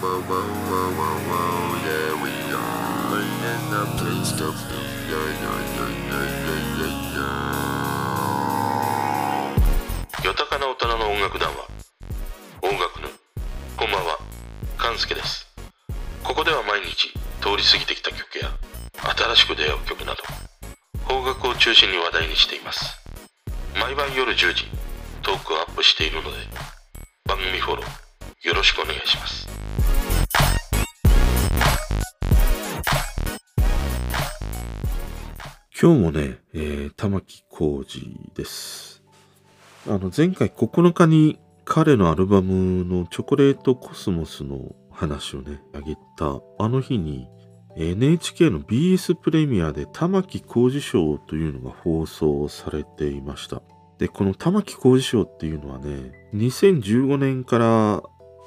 whoa, whoa, whoa, whoa, whoa, yeah, we are in the place to be. Yeah, yeah, yeah, yeah, yeah, yeah, yeah. 豊かな大人の音楽団は音楽のこんばんは勘介ですここでは毎日通り過ぎてきた曲や新しく出会う曲など邦楽を中心に話題にしています毎晩夜10時トークをアップしているので番組フォローよろしくお願いします今日もね、えー、玉置浩二です。あの、前回9日に彼のアルバムのチョコレートコスモスの話をね、あげたあの日に NHK の BS プレミアで玉置浩二賞というのが放送されていました。で、この玉置浩二賞っていうのはね、2015年から、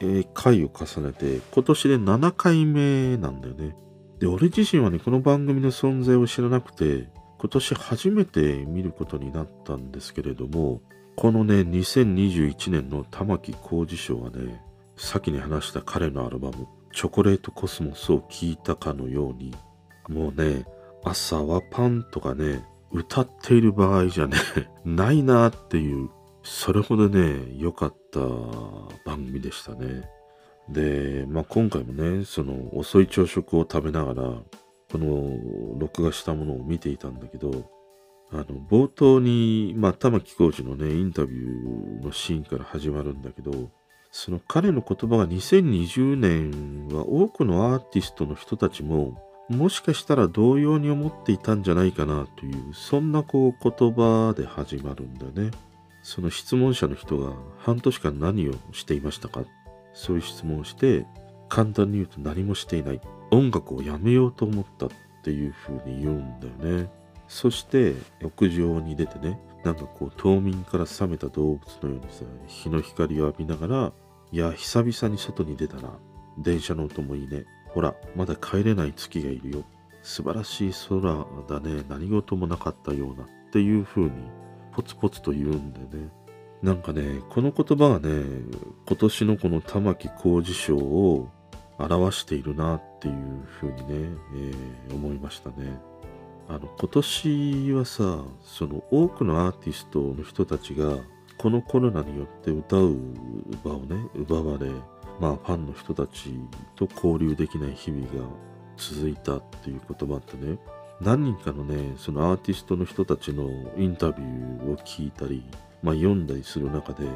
えー回を重ねて今年で7回目なんだよね。で、俺自身はね、この番組の存在を知らなくて、今年初めて見ることになったんですけれども、このね、2021年の玉置浩二賞はね、先に話した彼のアルバム、チョコレートコスモスを聴いたかのように、もうね、朝はパンとかね、歌っている場合じゃね、ないなっていう、それほどね、良かった番組でしたね。で、まあ、今回もね、その遅い朝食を食べながら、この録画したものを見ていたんだけど、あの、冒頭に、まあ、玉置浩二のね、インタビューのシーンから始まるんだけど、その彼の言葉が2020年は多くのアーティストの人たちも、もしかしたら同様に思っていたんじゃないかなという、そんなこう言葉で始まるんだよね。その質問者の人が半年間何をしていましたかそういう質問をして、簡単に言うと何もしていない。音楽をやめようと思ったっていう風に言うんだよね。そして、屋上に出てね、なんかこう冬眠から覚めた動物のようにさ、日の光を浴びながら、いや、久々に外に出たな。電車の音もいいね。ほら、まだ帰れない月がいるよ。素晴らしい空だね。何事もなかったような。っていう風に、ポツポツと言うんだよね。なんかね、この言葉がね、今年のこの玉置浩二賞を表しているなっていうふうにね、えー思いましたね。あの、今年はさ、その多くのアーティストの人たちが、このコロナによって歌う場をね、奪われ、まあファンの人たちと交流できない日々が続いたっていうこともあってね、何人かのね、そのアーティストの人たちのインタビューを聞いたり、まあ、読んだりする中で、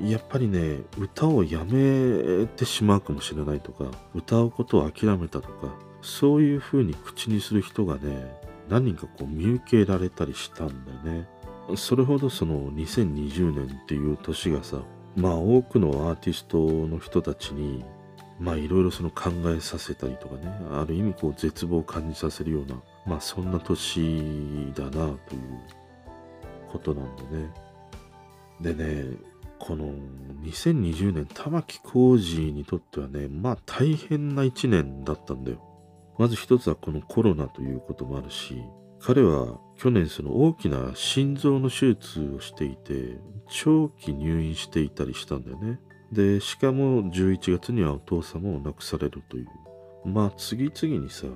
やっぱりね、歌をやめてしまうかもしれないとか、歌うことを諦めたとか、そういうふうに口にする人がね、何人かこう見受けられたりしたんだよね。それほどその2020年っていう年がさ、まあ多くのアーティストの人たちに、まあいろいろその考えさせたりとかね、ある意味こう絶望を感じさせるような、まあそんな年だなということなんでね。でね、この2020年、玉置浩二にとってはね、まあ大変な一年だったんだよ。まず一つはこのコロナということもあるし、彼は去年その大きな心臓の手術をしていて、長期入院していたりしたんだよね。で、しかも11月にはお父様を亡くされるという。まあ次々にさ、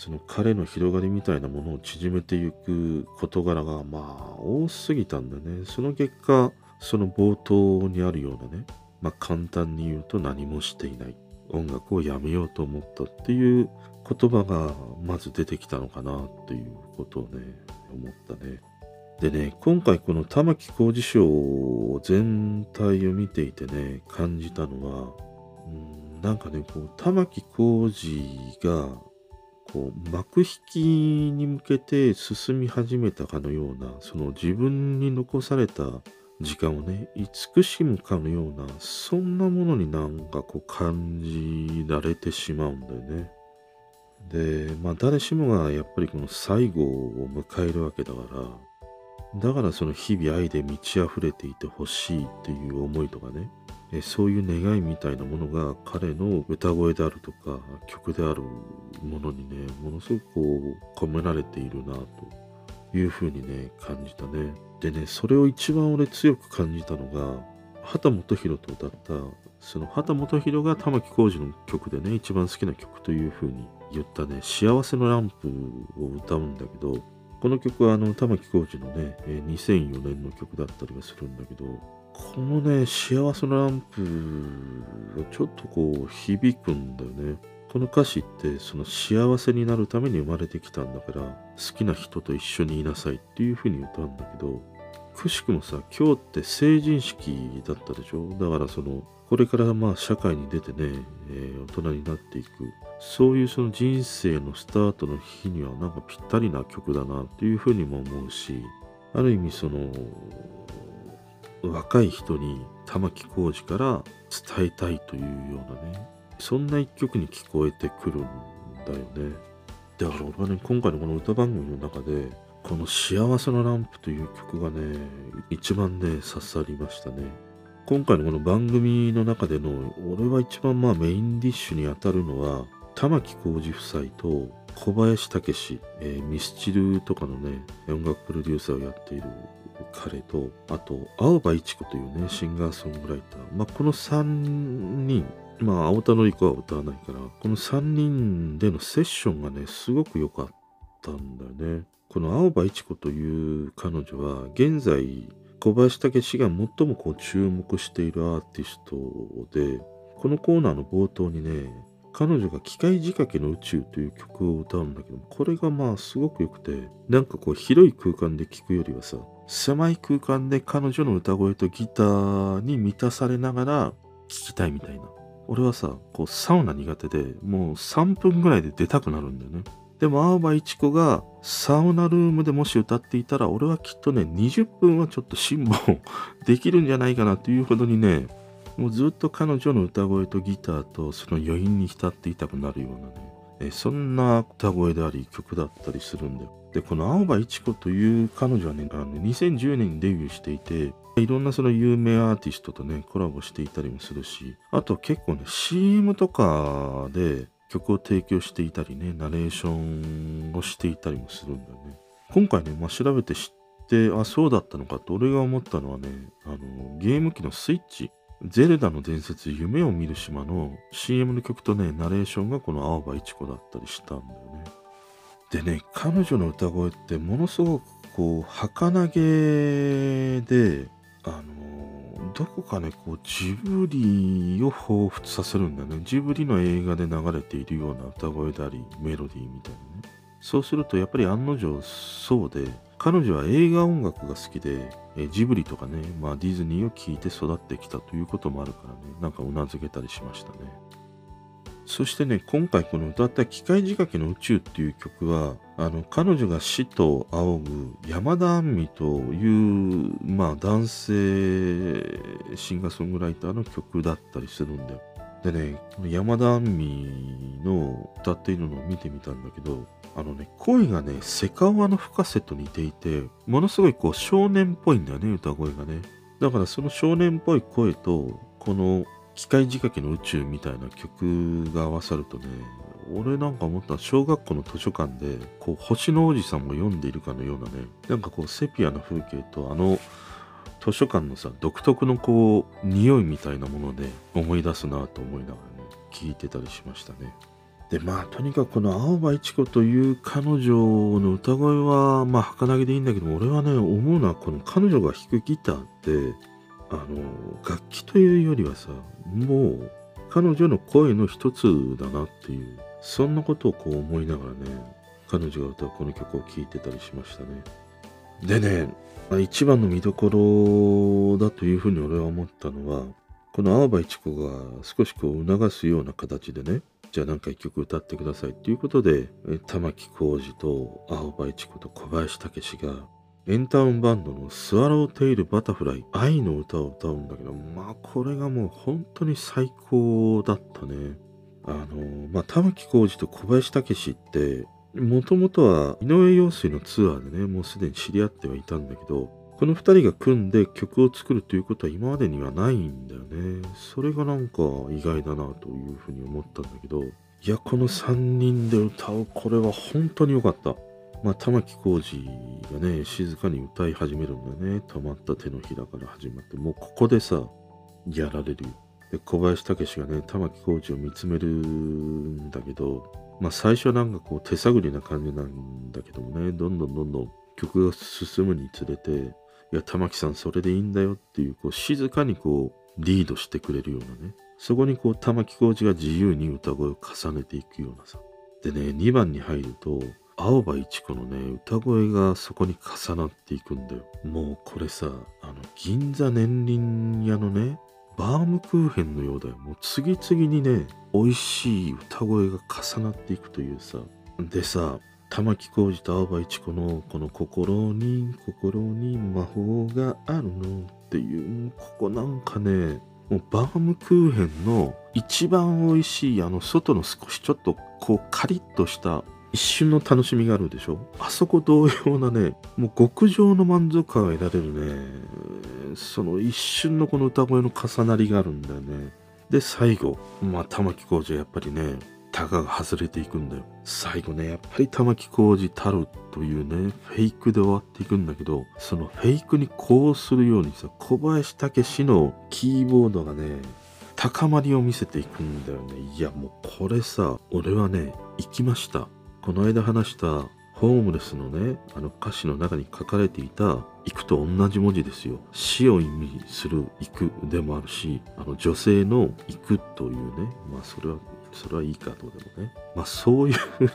その彼の広がりみたいなものを縮めていく事柄がまあ多すぎたんだね。その結果、その冒頭にあるようなね、まあ簡単に言うと何もしていない。音楽をやめようと思ったっていう言葉がまず出てきたのかなっていうことをね、思ったね。でね、今回この玉置浩二賞全体を見ていてね、感じたのは、うんなんかね、こう、玉置浩二が、こう、幕引きに向けて進み始めたかのような、その自分に残された時間をね、慈しむかのような、そんなものになんかこう感じられてしまうんだよね。で、まあ誰しもがやっぱりこの最後を迎えるわけだから、だからその日々愛で満ち溢れていてほしいっていう思いとかね、そういう願いみたいなものが彼の歌声であるとか曲であるものにね、ものすごくこう込められているなというふうにね、感じたね。でね、それを一番俺強く感じたのが、畑基博と歌ったその畑基博が玉置浩二の曲でね一番好きな曲という風に言ったね「幸せのランプ」を歌うんだけどこの曲はあの玉置浩二のね2004年の曲だったりはするんだけどこのね幸せのランプがちょっとこう響くんだよね。この歌詞ってその幸せになるために生まれてきたんだから好きな人と一緒にいなさいっていう風に歌うんだけどくしくもさ今日って成人式だったでしょ？だからそのこれからまあ社会に出てね、えー大人になっていく。そういうその人生のスタートの日にはなんかぴったりな曲だなっていうふうにも思うしある意味その若い人に玉置浩二から伝えたいというようなねそんな一曲に聞こえてくるんだよね。だから俺はね今回のこの歌番組の中でこの「幸せのランプ」という曲がね一番ね刺さりましたね。今回のこの番組の中での俺は一番まあメインディッシュに当たるのは玉置浩二夫妻と小林武史、えーミスチルとかのね音楽プロデューサーをやっている彼とあと青葉一子というねシンガーソングライター、まあ、この3人まあ青田のり子は歌わないからこの3人でのセッションがねすごく良かったんだよね。この青葉一子という彼女は現在小林武史が最もこう注目しているアーティストでこのコーナーの冒頭にね彼女が機械仕掛けの宇宙という曲を歌うんだけどこれがまあすごく良くてなんかこう広い空間で聴くよりはさ狭い空間で彼女の歌声とギターに満たされながら聴きたいみたいな。俺はさこうサウナ苦手でもう3分ぐらいで出たくなるんだよね。でも青葉一子がサウナルームでもし歌っていたら俺はきっとね20分はちょっと辛抱 できるんじゃないかなというほどにねもうずっと彼女の歌声とギターとその余韻に浸っていたくなるようなね。えそんな歌声であり曲だったりするんだよでこの青葉一子という彼女はねあの2010年にデビューしていていろんなその有名アーティストとねコラボしていたりもするしあと結構ね CM とかで曲を提供していたりねナレーションをしていたりもするんだよね。今回ね、まあ、調べて知ってあそうだったのかと俺が思ったのはねあのゲーム機のスイッチ。ゼルダの伝説夢を見る島の CM の曲とねナレーションがこの青葉一子だったりしたんだよね。でね彼女の歌声ってものすごくこう儚げであのどこかねこうジブリを彷彿させるんだよね。ジブリの映画で流れているような歌声でありメロディーみたいなね。そうするとやっぱり案の定そうで彼女は映画音楽が好きでえジブリとかね、まあ、ディズニーを聴いて育ってきたということもあるからねなんかうなずけたりしましたねそしてね、今回この歌った機械仕掛けの宇宙っていう曲は、あの、彼女が死と仰ぐ山田杏美という、まあ男性シンガーソングライターの曲だったりするんだよ。でね、山田杏美の歌っているのを見てみたんだけど、あのね、声がね、セカオワの深瀬と似ていて、ものすごいこう少年っぽいんだよね、歌声がね。だからその少年っぽい声と、この機械仕掛けの宇宙みたいな曲が合わさるとね、俺なんか思った小学校の図書館で、こう、星の王子さんも読んでいるかのようなね、なんかこう、セピアな風景と、あの、図書館のさ、独特のこう、匂いみたいなもので思い出すなと思いながらね、聞いてたりしましたね。で、まあ、とにかくこの青葉一子という彼女の歌声は、まあ、儚げでいいんだけど、俺はね、思うのは、この彼女が弾くギターって、あの、楽器というよりはさ、もう、彼女の声の一つだなっていう、そんなことをこう思いながらね、彼女が歌うこの曲を聴いてたりしましたね。でね、一番の見どころだというふうに俺は思ったのは、この青葉一子が少しこう促すような形でね、じゃあなんか一曲歌ってくださいっていうことで、玉置浩二と青葉一子と小林武史が、エンタウンバンドのスワローテイルバタフライ愛の歌を歌うんだけど、まあこれがもう本当に最高だったね。あの、まあ玉置浩二と小林武史って、もともとは井上陽水のツアーでね、もうすでに知り合ってはいたんだけど、この二人が組んで曲を作るということは今までにはないんだよね。それがなんか意外だなというふうに思ったんだけど、いや、この三人で歌うこれは本当に良かった。まあ、玉置浩二がね、静かに歌い始めるんだよね。止まった手のひらから始まって、もうここでさ、やられるよ。で小林武がね玉置浩二を見つめるんだけどまあ最初はなんかこう手探りな感じなんだけどもねどんどんどんどん曲が進むにつれていや玉木さんそれでいいんだよっていうこう静かにこうリードしてくれるようなねそこにこう玉置浩二が自由に歌声を重ねていくようなさ。でね2番に入ると青葉一子のね歌声がそこに重なっていくんだよ。もうこれさあの銀座年輪屋のねバームクーヘンのようだよ。もう次々にね美味しい歌声が重なっていくというさ。でさ玉置浩二と青葉一子のこの心に心に魔法があるのっていうここなんかねもうバームクーヘンの一番美味しいあの外の少しちょっとこうカリッとした一瞬の楽しみがあるでしょ。あそこ同様なねもう極上の満足感が得られるね。その一瞬のこの歌声の重なりがあるんだよね。で最後まあ玉置浩二はやっぱりねタガが外れていくんだよ。最後ねやっぱり玉置浩二たるというねフェイクで終わっていくんだけどそのフェイクにこうするようにさ小林武史のキーボードがね高まりを見せていくんだよね。いやもうこれさ俺はね行きました。この間話したホームレスのねあの歌詞の中に書かれていた「行く」と同じ文字ですよ。死を意味する「行く」でもあるしあの女性の「行く」というね。まあそれはそれはいいかどうでもね。まあそういうふうに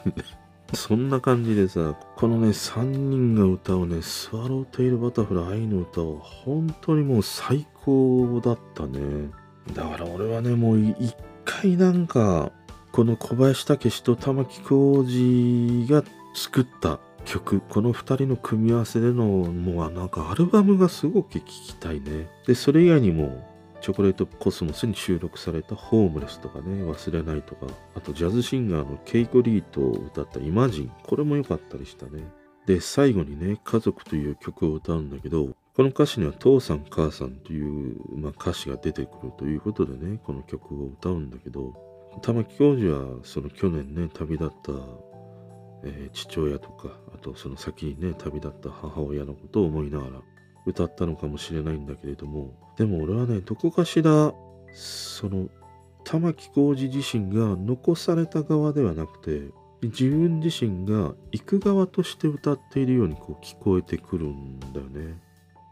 そんな感じでさこのね3人が歌うね「スワローテイルバタフライ愛の歌」は本当にもう最高だったね。だから俺はねもう一回なんかこの小林武史と玉置浩二が作った曲この2人の組み合わせでのもうなんかアルバムがすごく聴きたいね。でそれ以外にもチョコレートコスモスに収録されたホームレスとかね忘れないとかあとジャズシンガーのケイコ・リートを歌ったイマジンこれも良かったりしたね。で最後にね家族という曲を歌うんだけどこの歌詞には父さん母さんという、まあ、歌詞が出てくるということでねこの曲を歌うんだけど玉置教授はその去年ね旅立った、えー父親とかあとその先にね旅立った母親のことを思いながら歌ったのかもしれないんだけれどもでも俺はねどこかしらその玉置浩二自身が残された側ではなくて自分自身が行く側として歌っているようにこう聞こえてくるんだよね。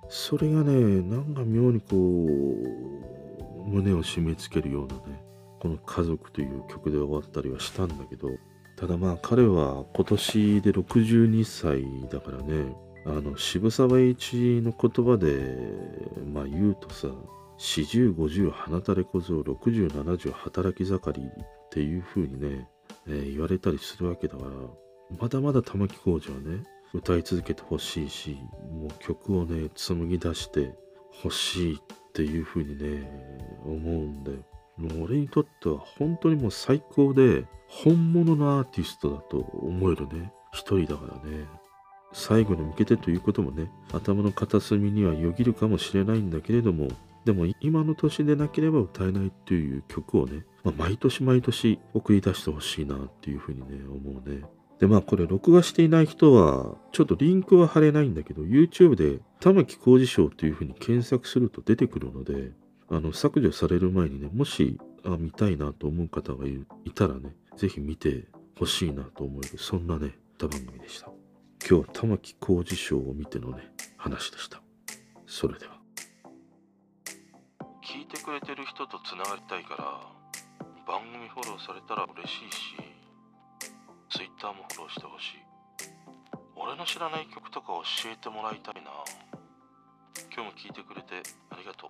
それがねなんか妙にこう胸を締め付けるようなねこの「家族」という曲で終わったりはしたんだけどただまあ彼は今年で62歳だからね。あの渋沢栄一の言葉でまあ言うとさ40、50花垂れ小僧60、70働き盛りっていう風にね、えー言われたりするわけだからまだまだ玉置浩二はね歌い続けてほしいしもう曲をね紡ぎ出してほしいっていう風にね思うんだよ。もう俺にとっては本当にもう最高で本物のアーティストだと思えるね。一人だからね。最後に向けてということもね頭の片隅にはよぎるかもしれないんだけれどもでも今の年でなければ歌えないっていう曲をね、まあ毎年毎年送り出してほしいなっていうふうにね思うね。でまあこれ録画していない人はちょっとリンクは貼れないんだけど YouTube で玉置浩二賞というふうに検索すると出てくるのであの削除される前にねもしあ見たいなと思う方がいたらねぜひ見てほしいなと思えるそんなね歌番組でした。今日は玉置浩二賞を見てのね話でした。それでは。聞いてくれてる人とつながりたいから番組フォローされたら嬉しいし Twitter もフォローしてほしい。俺の知らない曲とか教えてもらいたいな。今日も聞いてくれてありがとう。